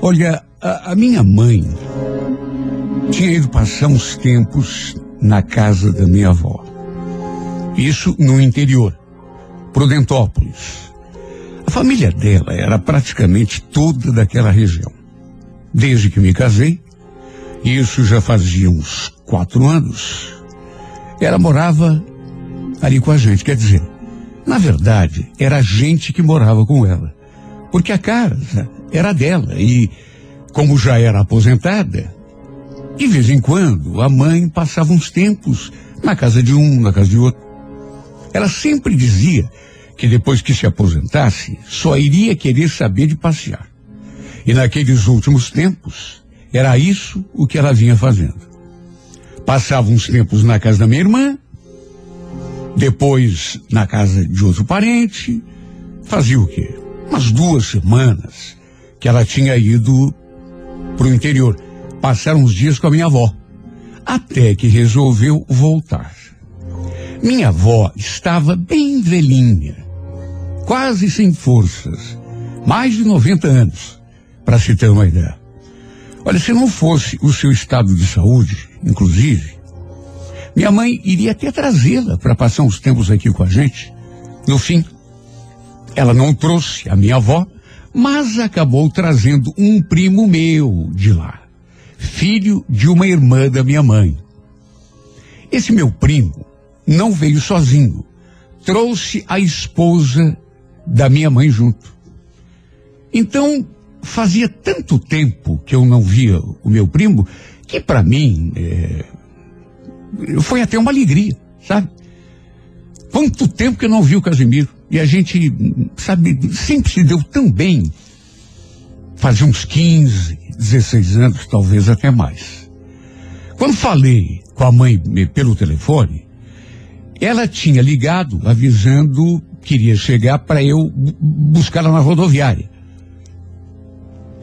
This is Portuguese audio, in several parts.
Olha, a, a minha mãe tinha ido passar uns tempos na casa da minha avó. Isso no interior, Prudentópolis. A família dela era praticamente toda daquela região. Desde que me casei, isso já fazia uns quatro anos, ela morava ali com a gente. Quer dizer, na verdade, era a gente que morava com ela. Porque a casa era dela e, como já era aposentada, de vez em quando a mãe passava uns tempos na casa de um, na casa de outro. Ela sempre dizia que depois que se aposentasse, só iria querer saber de passear. E naqueles últimos tempos, era isso o que ela vinha fazendo. Passava uns tempos na casa da minha irmã, depois na casa de outro parente, fazia o quê? Umas duas semanas que ela tinha ido para o interior. Passaram uns dias com a minha avó, até que resolveu voltar. Minha avó estava bem velhinha, quase sem forças, mais de 90 anos, para se ter uma ideia. Olha, se não fosse o seu estado de saúde, inclusive, minha mãe iria até trazê-la para passar uns tempos aqui com a gente. No fim, ela não trouxe a minha avó, mas acabou trazendo um primo meu de lá, filho de uma irmã da minha mãe. Esse meu primo não veio sozinho, trouxe a esposa da minha mãe junto. Então, fazia tanto tempo que eu não via o meu primo que para mim é, foi até uma alegria, sabe? Quanto tempo que eu não vi o Casimiro e a gente, sabe, sempre se deu tão bem. Fazia uns 15, 16 anos, talvez até mais. Quando falei com a mãe pelo telefone, ela tinha ligado avisando que iria chegar para eu buscá-la na rodoviária.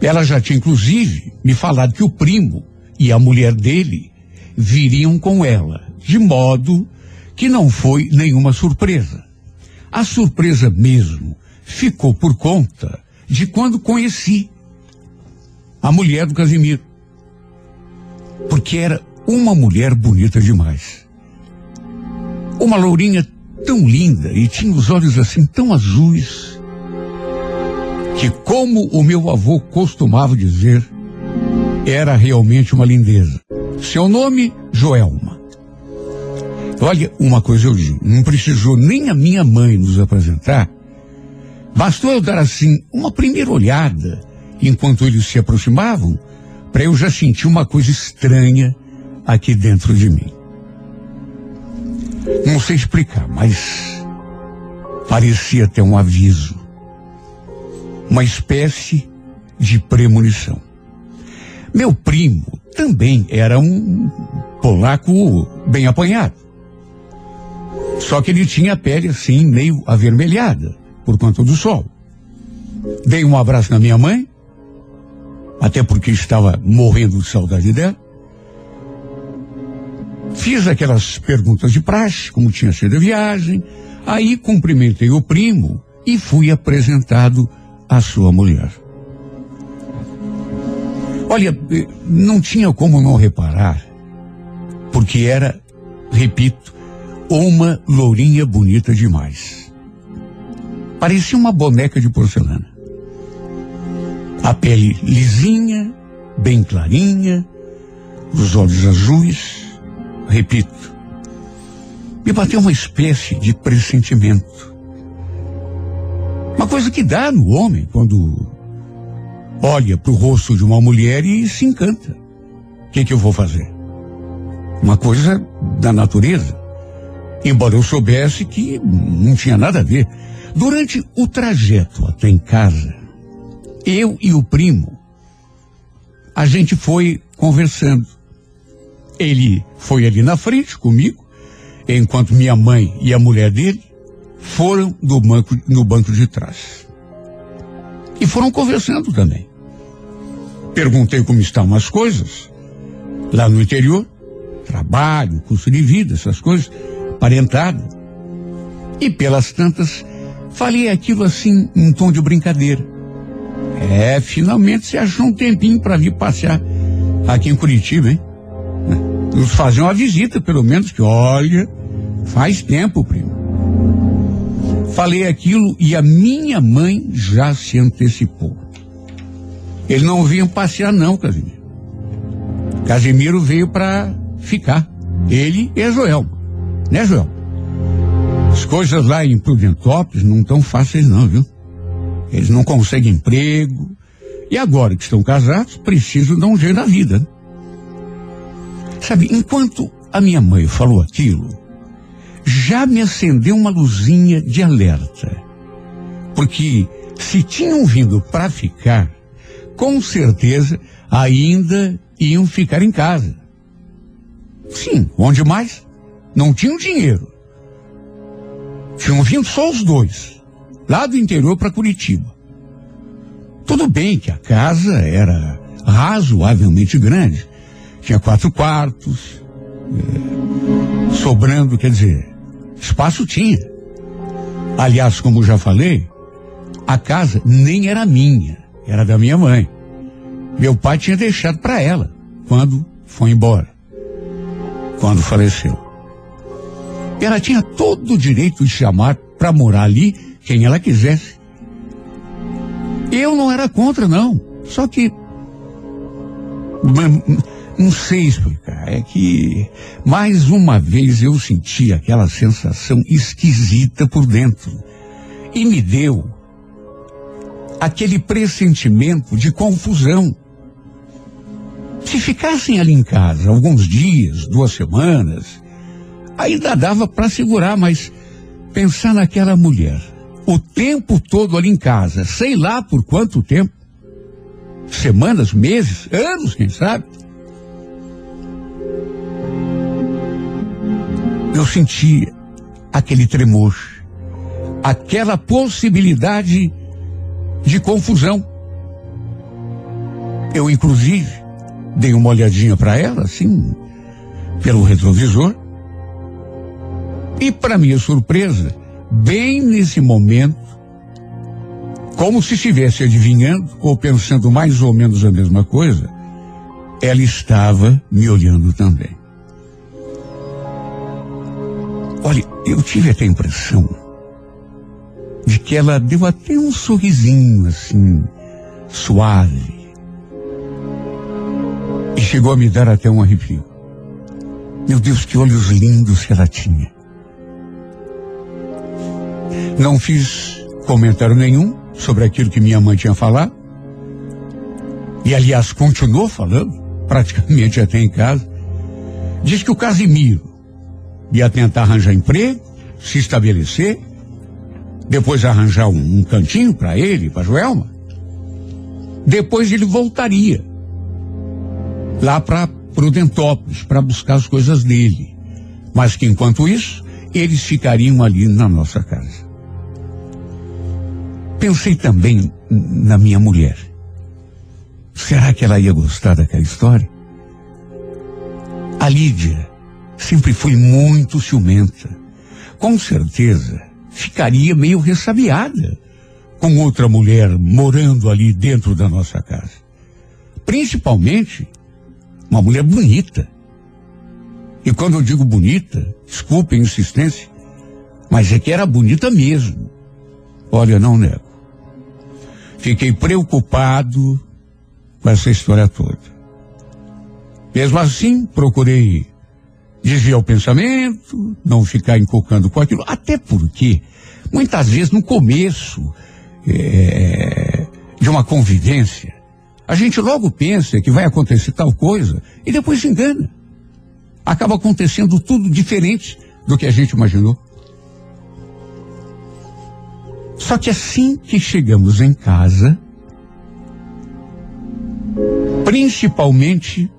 Ela já tinha, inclusive, me falado que o primo e a mulher dele viriam com ela, de modo que não foi nenhuma surpresa. A surpresa mesmo ficou por conta de quando conheci a mulher do Casimiro. Porque era uma mulher bonita demais. Uma lourinha tão linda e tinha os olhos assim tão azuis que, como o meu avô costumava dizer, era realmente uma lindeza. Seu nome, Joelma. Olha, uma coisa eu digo, não precisou nem a minha mãe nos apresentar. Bastou eu dar assim uma primeira olhada enquanto eles se aproximavam, para eu já sentir uma coisa estranha aqui dentro de mim. Não sei explicar, mas parecia ter um aviso uma espécie de premonição. Meu primo também era um polaco bem apanhado. Só que ele tinha a pele assim, meio avermelhada, por conta do sol. Dei um abraço na minha mãe, até porque estava morrendo de saudade dela. Fiz aquelas perguntas de praxe, como tinha sido a viagem. Aí cumprimentei o primo e fui apresentado a sua mulher. Olha, eh, não tinha como não reparar, porque era, repito, uma lourinha bonita demais. Parecia uma boneca de porcelana. A pele lisinha, bem clarinha, os olhos azuis, repito. Me bateu uma espécie de pressentimento. Uma coisa que dá no homem quando olha para o rosto de uma mulher e se encanta. O que, que eu vou fazer? Uma coisa da natureza. Embora eu soubesse que não tinha nada a ver. Durante o trajeto até em casa, eu e o primo, a gente foi conversando. Ele foi ali na frente comigo, enquanto minha mãe e a mulher dele foram do banco, no banco de trás. E foram conversando também. Perguntei como estavam as coisas lá no interior, trabalho, custo de vida, essas coisas, parentada. E pelas tantas, falei aquilo assim, em tom de brincadeira. É, finalmente você achou um tempinho para vir passear aqui em Curitiba, hein? Nos fazer uma visita, pelo menos, que olha, faz tempo, primo. Falei aquilo e a minha mãe já se antecipou. Ele não vinha passear, não, Casimiro. Casimiro veio para ficar. Ele e a Joelma. Né, Joel? As coisas lá em Prudentópolis não tão fáceis, não, viu? Eles não conseguem emprego. E agora que estão casados, precisam dar um jeito na vida. Né? Sabe, enquanto a minha mãe falou aquilo, já me acendeu uma luzinha de alerta. Porque se tinham vindo para ficar, com certeza ainda iam ficar em casa. Sim, onde mais? Não tinham dinheiro. Tinham vindo só os dois, lá do interior para Curitiba. Tudo bem que a casa era razoavelmente grande, tinha quatro quartos, é, sobrando, quer dizer, espaço tinha. Aliás, como já falei, a casa nem era minha, era da minha mãe. Meu pai tinha deixado para ela quando foi embora, quando faleceu. Ela tinha todo o direito de chamar para morar ali quem ela quisesse. Eu não era contra, não. Só que não sei explicar. É que mais uma vez eu senti aquela sensação esquisita por dentro. E me deu aquele pressentimento de confusão. Se ficassem ali em casa alguns dias, duas semanas, ainda dava para segurar, mas pensar naquela mulher, o tempo todo ali em casa, sei lá por quanto tempo, semanas, meses, anos, quem sabe, eu sentia aquele tremor, aquela possibilidade de confusão. Eu, inclusive, dei uma olhadinha para ela, assim, pelo retrovisor. E, para minha surpresa, bem nesse momento, como se estivesse adivinhando ou pensando mais ou menos a mesma coisa, ela estava me olhando também. Olha, eu tive até a impressão de que ela deu até um sorrisinho assim, suave. E chegou a me dar até um arrepio. Meu Deus, que olhos lindos que ela tinha. Não fiz comentário nenhum sobre aquilo que minha mãe tinha falado. E aliás, continuou falando, praticamente até em casa. Diz que o Casimiro ia tentar arranjar emprego, se estabelecer, depois arranjar um, um cantinho para ele, para Joelma. Depois ele voltaria lá para Prudentópolis para buscar as coisas dele. Mas que enquanto isso, eles ficariam ali na nossa casa. Pensei também na minha mulher. Será que ela ia gostar daquela história? A Lídia sempre foi muito ciumenta. Com certeza ficaria meio ressabiada com outra mulher morando ali dentro da nossa casa. Principalmente uma mulher bonita. E quando eu digo bonita, desculpe a insistência, mas é que era bonita mesmo. Olha, não nego. Fiquei preocupado com essa história toda. Mesmo assim, procurei desviar o pensamento, não ficar encolcando com aquilo, até porque muitas vezes no começo é, de uma convivência, a gente logo pensa que vai acontecer tal coisa e depois se engana. Acaba acontecendo tudo diferente do que a gente imaginou. Só que assim que chegamos em casa, principalmente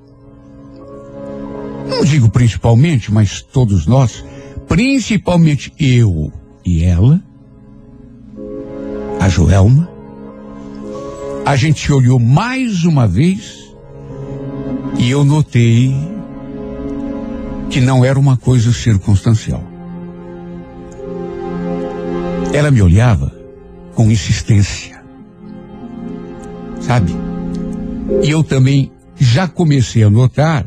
não digo principalmente, mas todos nós, principalmente eu e ela, a Joelma, a gente olhou mais uma vez e eu notei que não era uma coisa circunstancial. Ela me olhava com insistência. Sabe? E eu também já comecei a notar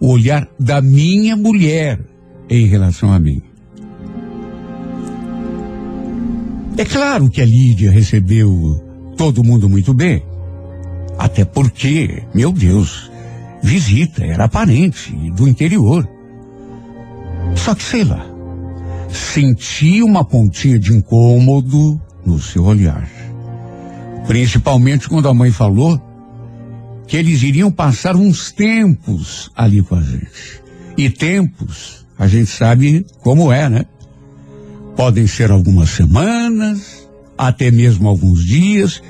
o olhar da minha mulher em relação a mim. É claro que a Lídia recebeu todo mundo muito bem. Até porque, meu Deus, visita, era parente do interior. Só que sei lá, senti uma pontinha de incômodo no seu olhar. Principalmente quando a mãe falou que eles iriam passar uns tempos ali com a gente. E tempos, a gente sabe como é, né? Podem ser algumas semanas, até mesmo alguns dias,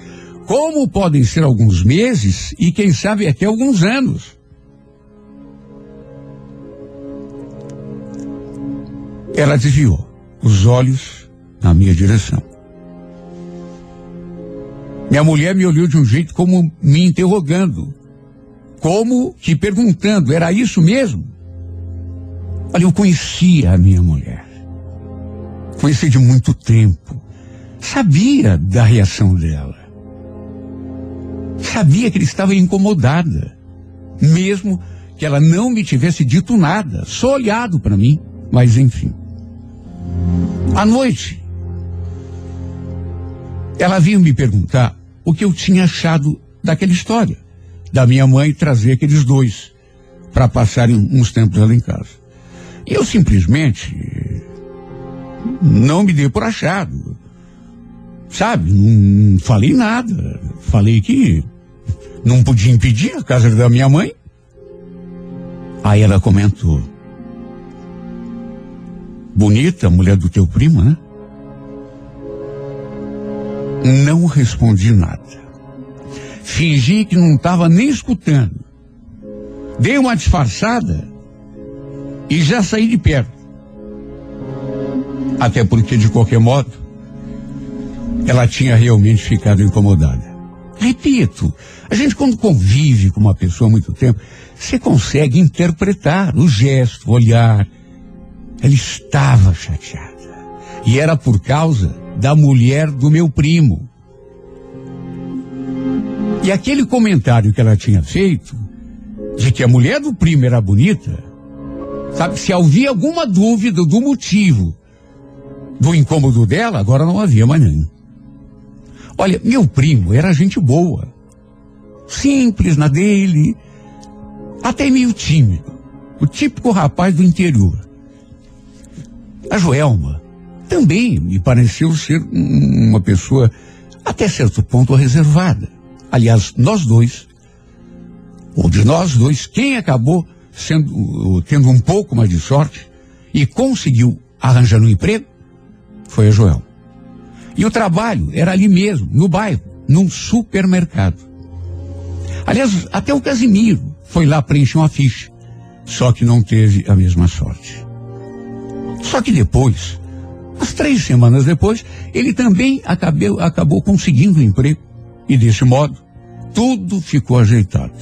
como podem ser alguns meses e quem sabe até alguns anos. Ela desviou os olhos na minha direção. Minha mulher me olhou de um jeito como me interrogando, como que perguntando, era isso mesmo? Olha, eu conhecia a minha mulher. Conheci de muito tempo. Sabia da reação dela. Sabia que ele estava incomodada. Mesmo que ela não me tivesse dito nada, só olhado para mim. Mas enfim. À noite, ela vinha me perguntar o que eu tinha achado daquela história, da minha mãe trazer aqueles dois para passarem uns tempos lá em casa. E eu simplesmente não me dei por achado. Sabe, não falei nada. Falei que não podia impedir a casa da minha mãe. Aí ela comentou. Bonita, mulher do teu primo, né? Não respondi nada. Fingi que não estava nem escutando. Dei uma disfarçada e já saí de perto. Até porque, de qualquer modo, ela tinha realmente ficado incomodada. Repito, a gente quando convive com uma pessoa há muito tempo, você consegue interpretar o gesto, o olhar. Ela estava chateada. E era por causa da mulher do meu primo. E aquele comentário que ela tinha feito, de que a mulher do primo era bonita, sabe, se havia alguma dúvida do motivo do incômodo dela, agora não havia mais nenhum. Olha, meu primo era gente boa, simples na dele, até meio tímido, o típico rapaz do interior. A Joelma também me pareceu ser uma pessoa até certo ponto reservada. Aliás, nós dois, ou de nós dois, quem acabou sendo, tendo um pouco mais de sorte e conseguiu arranjar um emprego foi a Joel. E o trabalho era ali mesmo, no bairro, num supermercado. Aliás, até o Casimiro foi lá preencher uma ficha, só que não teve a mesma sorte. Só que depois, Umas três semanas depois, ele também acabou, acabou conseguindo um emprego. E desse modo, tudo ficou ajeitado.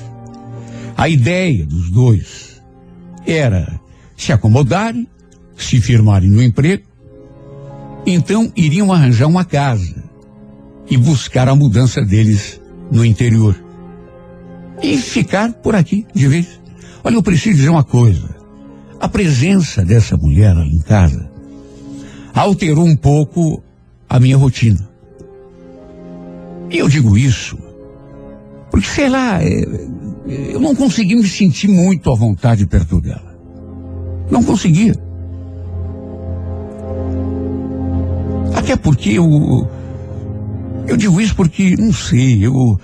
A ideia dos dois era se acomodarem, se firmarem no emprego, então iriam arranjar uma casa e buscar a mudança deles no interior. E ficar por aqui de vez. Olha, eu preciso dizer uma coisa. A presença dessa mulher ali em casa alterou um pouco a minha rotina. E eu digo isso porque, sei lá, é, eu não consegui me sentir muito à vontade perto dela. Não conseguia. Até porque eu. Eu digo isso porque, não sei, eu.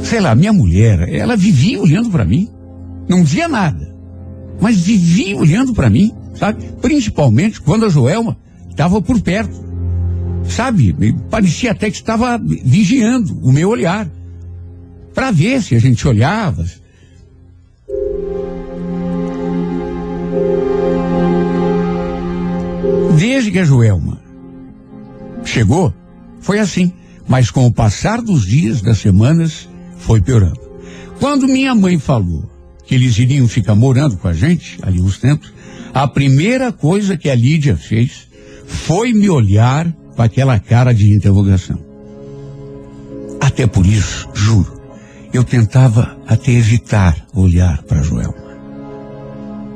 Sei lá, minha mulher, ela vivia olhando para mim. Não dizia nada. Mas vivia olhando para mim sabe? Principalmente quando a Joelma estava por perto, sabe? Parecia até que estava vigiando o meu olhar, para ver se a gente olhava. Desde que a Joelma chegou, foi assim. Mas com o passar dos dias, das semanas, foi piorando. Quando minha mãe falou que eles iriam ficar morando com a gente ali uns tempos, a primeira coisa que a Lídia fez foi me olhar com aquela cara de interrogação. Até por isso, juro, eu tentava até evitar olhar para Joelma.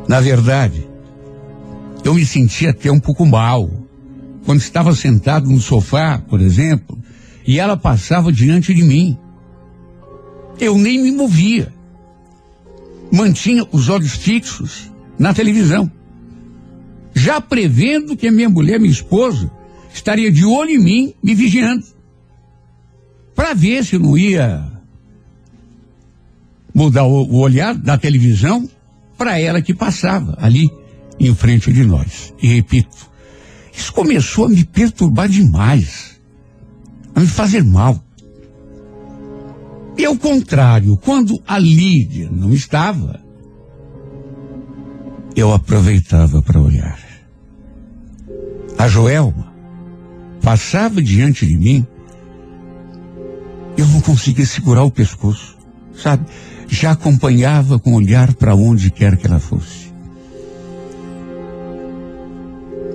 Na verdade, eu me sentia até um pouco mal. Quando estava sentado no sofá, por exemplo, e ela passava diante de mim. Eu nem me movia. Mantinha os olhos fixos na televisão. Já prevendo que a minha mulher, minha esposa, estaria de olho em mim, me vigiando. Para ver se não ia mudar o, o olhar da televisão para ela que passava ali em frente de nós. E repito, isso começou a me perturbar demais, a me fazer mal. E ao contrário, quando a Lídia não estava, eu aproveitava para olhar. A Joelma passava diante de mim, eu não conseguia segurar o pescoço, sabe? Já acompanhava com o olhar para onde quer que ela fosse.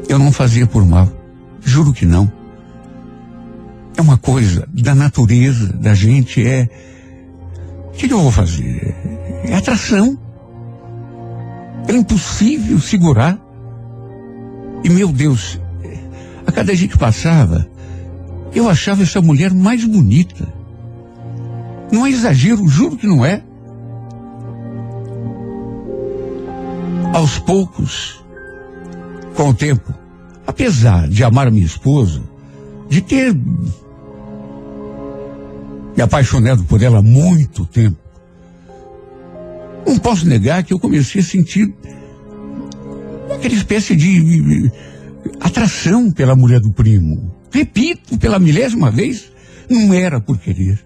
Eu não fazia por mal. Juro que não. É uma coisa da natureza da gente, é. O que, que eu vou fazer? É atração. É impossível segurar. E meu Deus, a cada dia que passava, eu achava essa mulher mais bonita. Não é exagero, juro que não é. Aos poucos, com o tempo, apesar de amar minha esposa, de ter me apaixonado por ela há muito tempo, não posso negar que eu comecei a sentir aquela espécie de atração pela mulher do primo. Repito, pela milésima vez, não era por querer.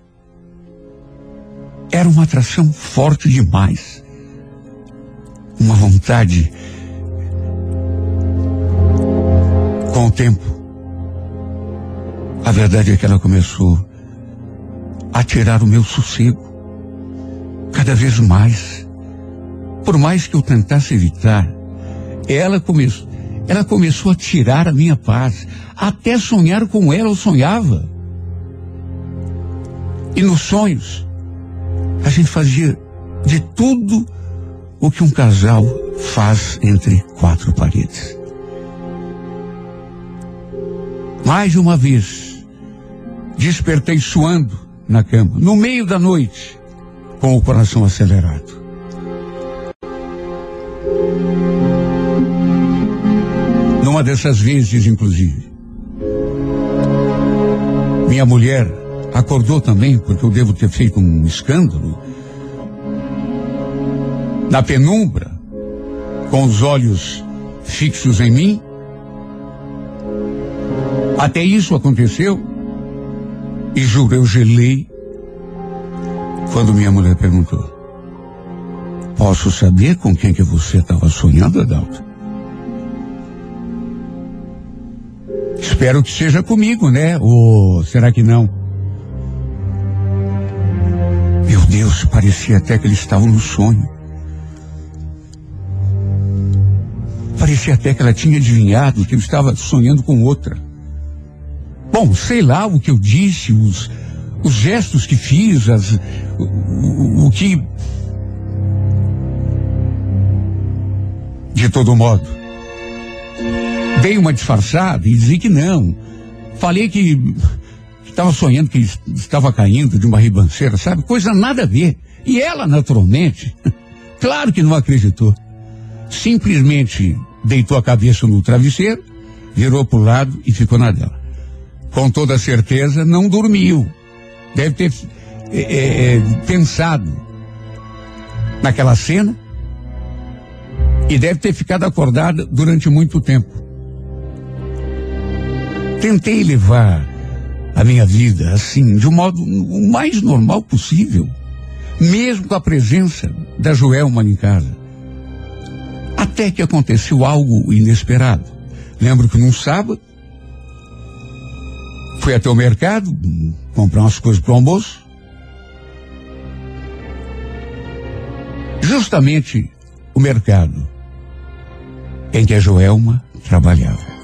Era uma atração forte demais. Uma vontade Com o tempo, a verdade é que ela começou a tirar o meu sossego cada vez mais. Por mais que eu tentasse evitar, ela começou, ela começou a tirar a minha paz. Até sonhar com ela eu sonhava. E nos sonhos, a gente fazia de tudo o que um casal faz entre quatro paredes. Mais uma vez, despertei suando na cama, no meio da noite, com o coração acelerado. Dessas vezes, inclusive, minha mulher acordou também, porque eu devo ter feito um escândalo, na penumbra, com os olhos fixos em mim, até isso aconteceu. E juro, eu gelei quando minha mulher perguntou: Posso saber com quem que você estava sonhando, Adalto? Espero que seja comigo, né? Ou será que não? Meu Deus, parecia até que eles estavam no sonho. Parecia até que ela tinha adivinhado que eu estava sonhando com outra. Bom, sei lá o que eu disse, os, os gestos que fiz, as, o, o, o que. De todo modo, dei uma disfarçada e disse que não. Falei que estava sonhando que estava caindo de uma ribanceira, sabe? Coisa nada a ver. E ela, naturalmente, claro que não acreditou. Simplesmente deitou a cabeça no travesseiro, virou para o lado e ficou na dela com toda certeza, não dormiu. Deve ter é, é, pensado naquela cena e deve ter ficado acordada durante muito tempo. Tentei levar a minha vida assim, de um modo o mais normal possível, mesmo com a presença da Joelma em casa. Até que aconteceu algo inesperado. Lembro que num sábado, Fui até o mercado, comprar umas coisas para o almoço. Justamente o mercado em que a Joelma trabalhava.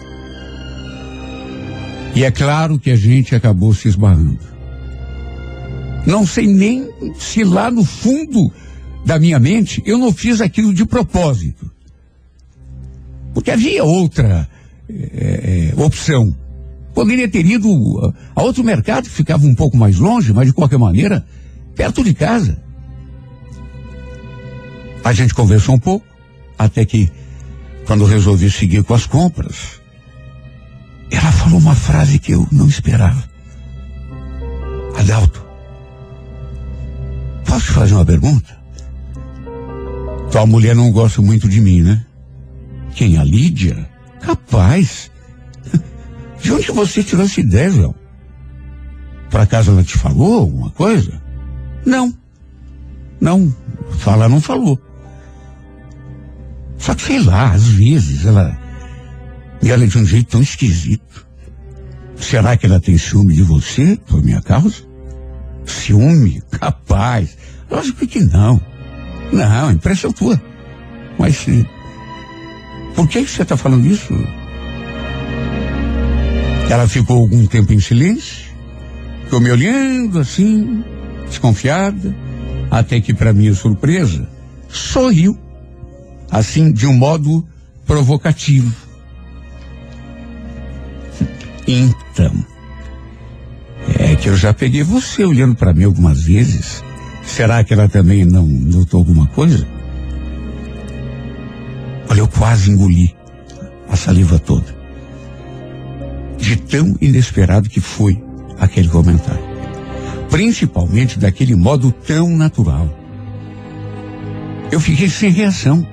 E é claro que a gente acabou se esbarrando. Não sei nem se lá no fundo da minha mente eu não fiz aquilo de propósito. Porque havia outra é, opção. Poderia ter ido a outro mercado que ficava um pouco mais longe, mas de qualquer maneira, perto de casa. A gente conversou um pouco, até que, quando resolvi seguir com as compras, ela falou uma frase que eu não esperava. Adalto, posso te fazer uma pergunta? Tua mulher não gosta muito de mim, né? Quem? A Lídia? Capaz. De onde você tirou essa ideia, João? Por acaso ela te falou alguma coisa? Não. Não. Falar não falou. Só que sei lá, às vezes ela e ela é de um jeito tão esquisito. Será que ela tem ciúme de você por minha causa? Ciúme? Capaz. Lógico que não. Não, impressão tua. Mas por que você está falando isso? Ela ficou algum tempo em silêncio, ficou me olhando assim, desconfiada, até que, para minha surpresa, sorriu, assim, de um modo provocativo. Então, é que eu já peguei você olhando para mim algumas vezes. Será que ela também não notou alguma coisa? Olha, eu quase engoli a saliva toda. De tão inesperado que foi aquele comentário. Principalmente daquele modo tão natural. Eu fiquei sem reação.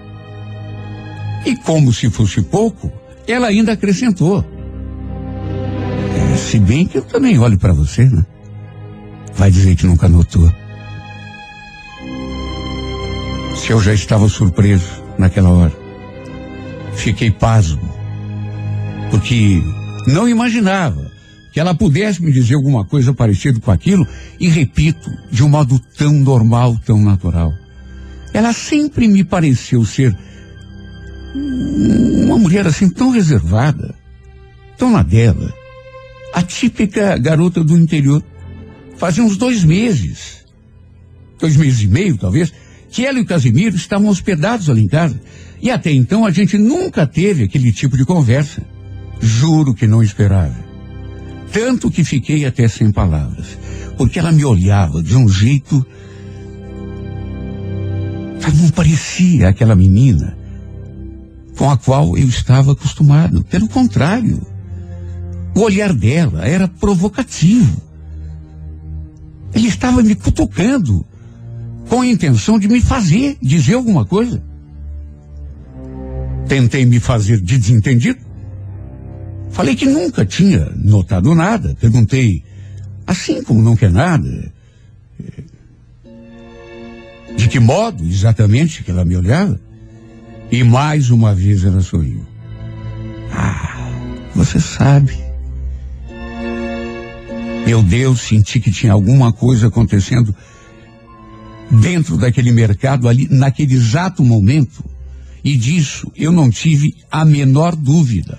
E como se fosse pouco, ela ainda acrescentou. Se bem que eu também olho para você, né? Vai dizer que nunca notou. Se eu já estava surpreso naquela hora. Fiquei pasmo. Porque não imaginava que ela pudesse me dizer alguma coisa parecida com aquilo, e repito, de um modo tão normal, tão natural. Ela sempre me pareceu ser uma mulher assim tão reservada, tão na dela a típica garota do interior. Fazia uns dois meses, dois meses e meio talvez, que ela e o Casimiro estavam hospedados ali em casa. E até então a gente nunca teve aquele tipo de conversa. Juro que não esperava. Tanto que fiquei até sem palavras. Porque ela me olhava de um jeito. Não parecia aquela menina com a qual eu estava acostumado. Pelo contrário. O olhar dela era provocativo. Ele estava me cutucando com a intenção de me fazer dizer alguma coisa. Tentei me fazer de desentendido. Falei que nunca tinha notado nada. Perguntei, assim como não quer nada, de que modo exatamente que ela me olhava. E mais uma vez ela sorriu. Ah, você sabe. Meu Deus, senti que tinha alguma coisa acontecendo dentro daquele mercado ali, naquele exato momento. E disso eu não tive a menor dúvida.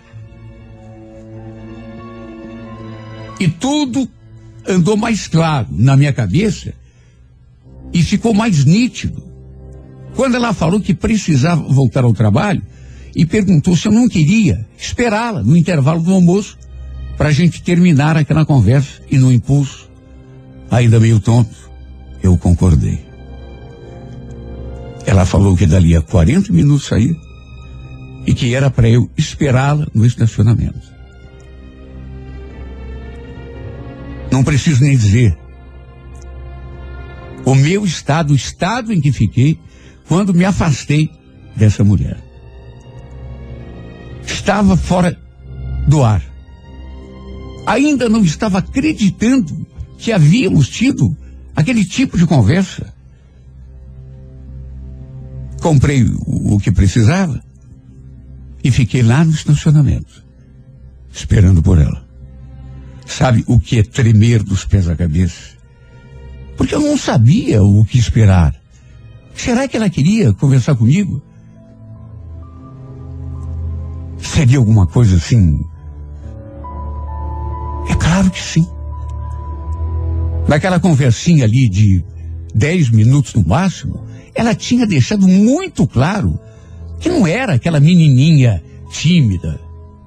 E tudo andou mais claro na minha cabeça e ficou mais nítido. Quando ela falou que precisava voltar ao trabalho e perguntou se eu não queria esperá-la no intervalo do almoço para a gente terminar aquela conversa e no impulso, ainda meio tonto, eu concordei. Ela falou que dali a 40 minutos saía e que era para eu esperá-la no estacionamento. Não preciso nem dizer. O meu estado, o estado em que fiquei quando me afastei dessa mulher. Estava fora do ar ainda não estava acreditando que havíamos tido aquele tipo de conversa. Comprei o, o que precisava e fiquei lá no estacionamento, esperando por ela. Sabe o que é tremer dos pés à cabeça? Porque eu não sabia o que esperar. Será que ela queria conversar comigo? Seria alguma coisa assim Claro que sim. Naquela conversinha ali de dez minutos no máximo, ela tinha deixado muito claro que não era aquela menininha tímida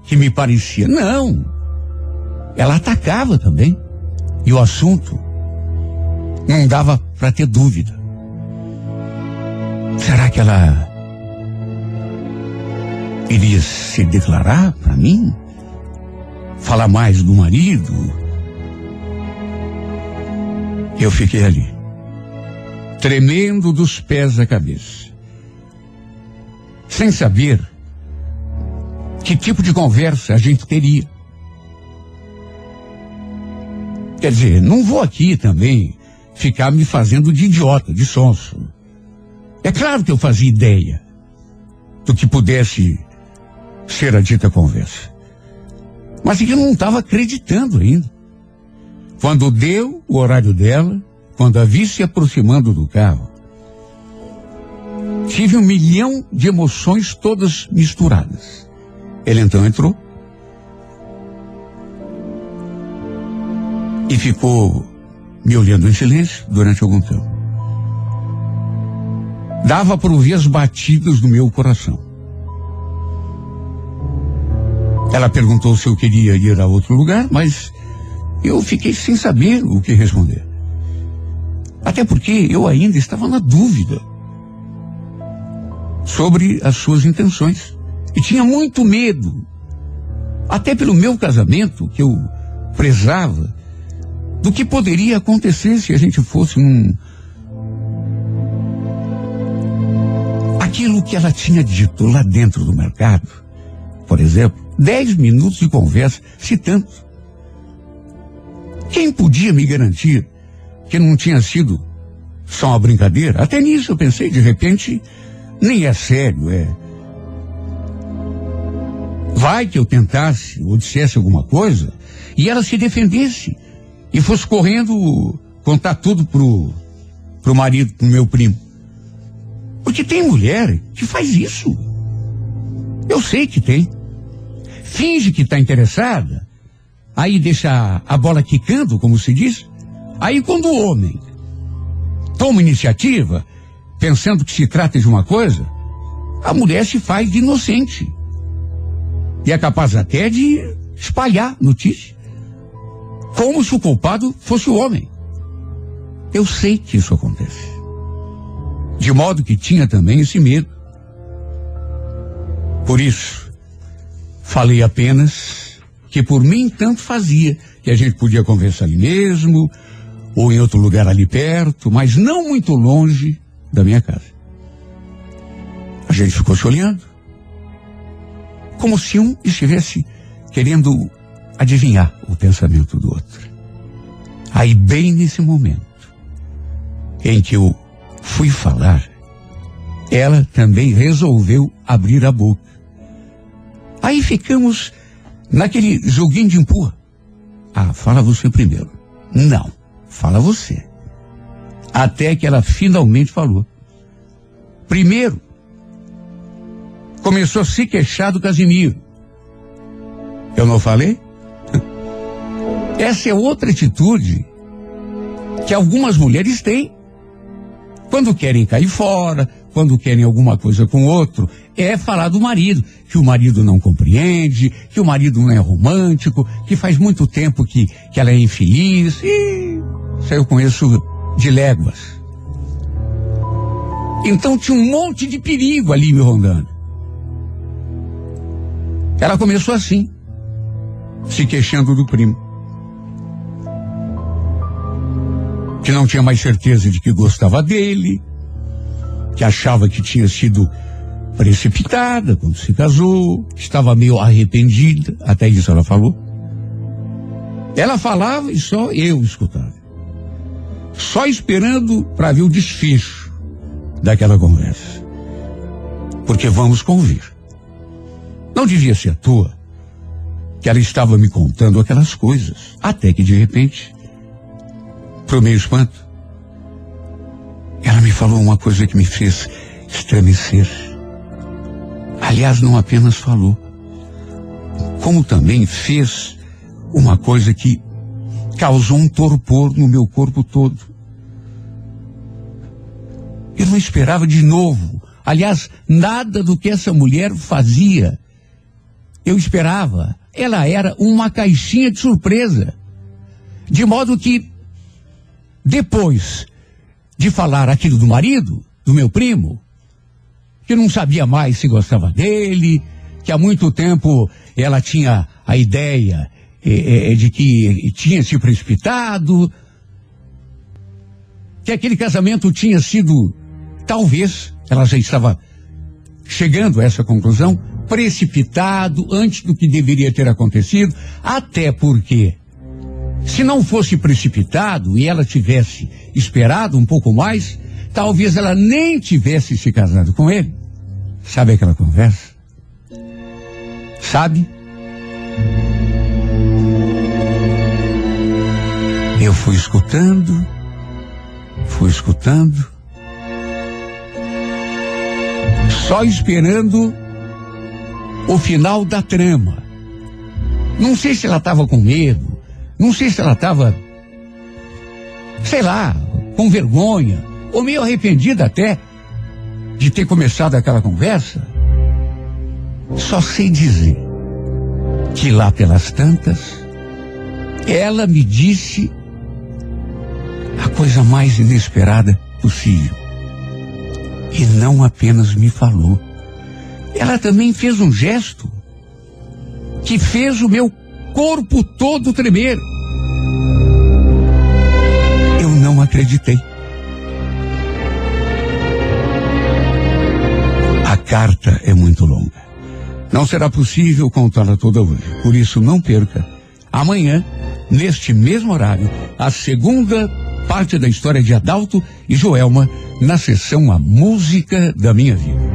que me parecia. Não. Ela atacava também. E o assunto não dava para ter dúvida. Será que ela iria se declarar para mim? Falar mais do marido? Eu fiquei ali, tremendo dos pés à cabeça, sem saber que tipo de conversa a gente teria. Quer dizer, não vou aqui também ficar me fazendo de idiota, de sonso. É claro que eu fazia ideia do que pudesse ser a dita conversa. Mas que não estava acreditando ainda. Quando deu o horário dela, quando a vi se aproximando do carro, tive um milhão de emoções todas misturadas. Ele então entrou e ficou me olhando em silêncio durante algum tempo. Dava para ouvir as batidas do meu coração. Ela perguntou se eu queria ir a outro lugar, mas eu fiquei sem saber o que responder. Até porque eu ainda estava na dúvida sobre as suas intenções. E tinha muito medo, até pelo meu casamento, que eu prezava, do que poderia acontecer se a gente fosse um. Aquilo que ela tinha dito lá dentro do mercado, por exemplo, dez minutos de conversa, se tanto. Quem podia me garantir que não tinha sido só uma brincadeira? Até nisso eu pensei, de repente, nem é sério, é. Vai que eu tentasse ou dissesse alguma coisa e ela se defendesse e fosse correndo contar tudo pro, pro marido, pro meu primo. Porque tem mulher que faz isso. Eu sei que tem. Finge que está interessada, aí deixa a bola quicando, como se diz. Aí quando o homem toma iniciativa, pensando que se trata de uma coisa, a mulher se faz de inocente. E é capaz até de espalhar notícia como se o culpado fosse o homem. Eu sei que isso acontece. De modo que tinha também esse medo. Por isso, falei apenas que por mim tanto fazia, que a gente podia conversar ali mesmo, ou em outro lugar ali perto, mas não muito longe da minha casa. A gente ficou se olhando, como se um estivesse querendo adivinhar o pensamento do outro. Aí, bem nesse momento em que eu fui falar, ela também resolveu abrir a boca. Aí ficamos naquele joguinho de empurra. Ah, fala você primeiro. Não, fala você. Até que ela finalmente falou. Primeiro, começou a se queixar do Casimiro. Eu não falei? Essa é outra atitude que algumas mulheres têm. Quando querem cair fora, quando querem alguma coisa com outro, é falar do marido, que o marido não compreende, que o marido não é romântico, que faz muito tempo que, que ela é infeliz. E isso eu conheço de léguas. Então tinha um monte de perigo ali me rondando. Ela começou assim, se queixando do primo. que não tinha mais certeza de que gostava dele, que achava que tinha sido precipitada quando se casou, estava meio arrependida, até isso ela falou. Ela falava e só eu escutava. Só esperando para ver o desfecho daquela conversa. Porque vamos convir. Não devia ser à toa que ela estava me contando aquelas coisas, até que de repente pro meu espanto, ela me falou uma coisa que me fez estremecer. Aliás, não apenas falou, como também fez uma coisa que causou um torpor no meu corpo todo. Eu não esperava de novo. Aliás, nada do que essa mulher fazia eu esperava. Ela era uma caixinha de surpresa. De modo que, depois de falar aquilo do marido, do meu primo, que não sabia mais se gostava dele, que há muito tempo ela tinha a ideia é, é, de que tinha se precipitado, que aquele casamento tinha sido, talvez, ela já estava chegando a essa conclusão, precipitado antes do que deveria ter acontecido, até porque, se não fosse precipitado e ela tivesse esperado um pouco mais, talvez ela nem tivesse se casado com ele. Sabe aquela conversa? Sabe? Eu fui escutando, fui escutando, só esperando o final da trama. Não sei se ela estava com medo, não sei se ela estava, sei lá, com vergonha, ou meio arrependida até de ter começado aquela conversa. Só sei dizer que lá pelas tantas, ela me disse a coisa mais inesperada possível. E não apenas me falou. Ela também fez um gesto que fez o meu corpo todo tremer. Eu não acreditei. A carta é muito longa. Não será possível contá-la toda hoje. Por isso, não perca. Amanhã, neste mesmo horário, a segunda parte da história de Adalto e Joelma na sessão A Música da Minha Vida.